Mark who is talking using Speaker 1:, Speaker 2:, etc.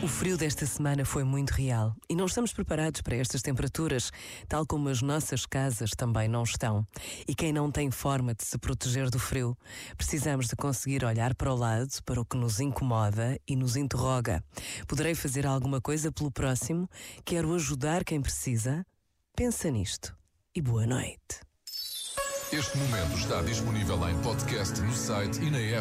Speaker 1: O frio desta semana foi muito real e não estamos preparados para estas temperaturas, tal como as nossas casas também não estão. E quem não tem forma de se proteger do frio, precisamos de conseguir olhar para o lado, para o que nos incomoda e nos interroga. Poderei fazer alguma coisa pelo próximo? Quero ajudar quem precisa? Pensa nisto e boa noite.
Speaker 2: Este momento está disponível em podcast no site e na app.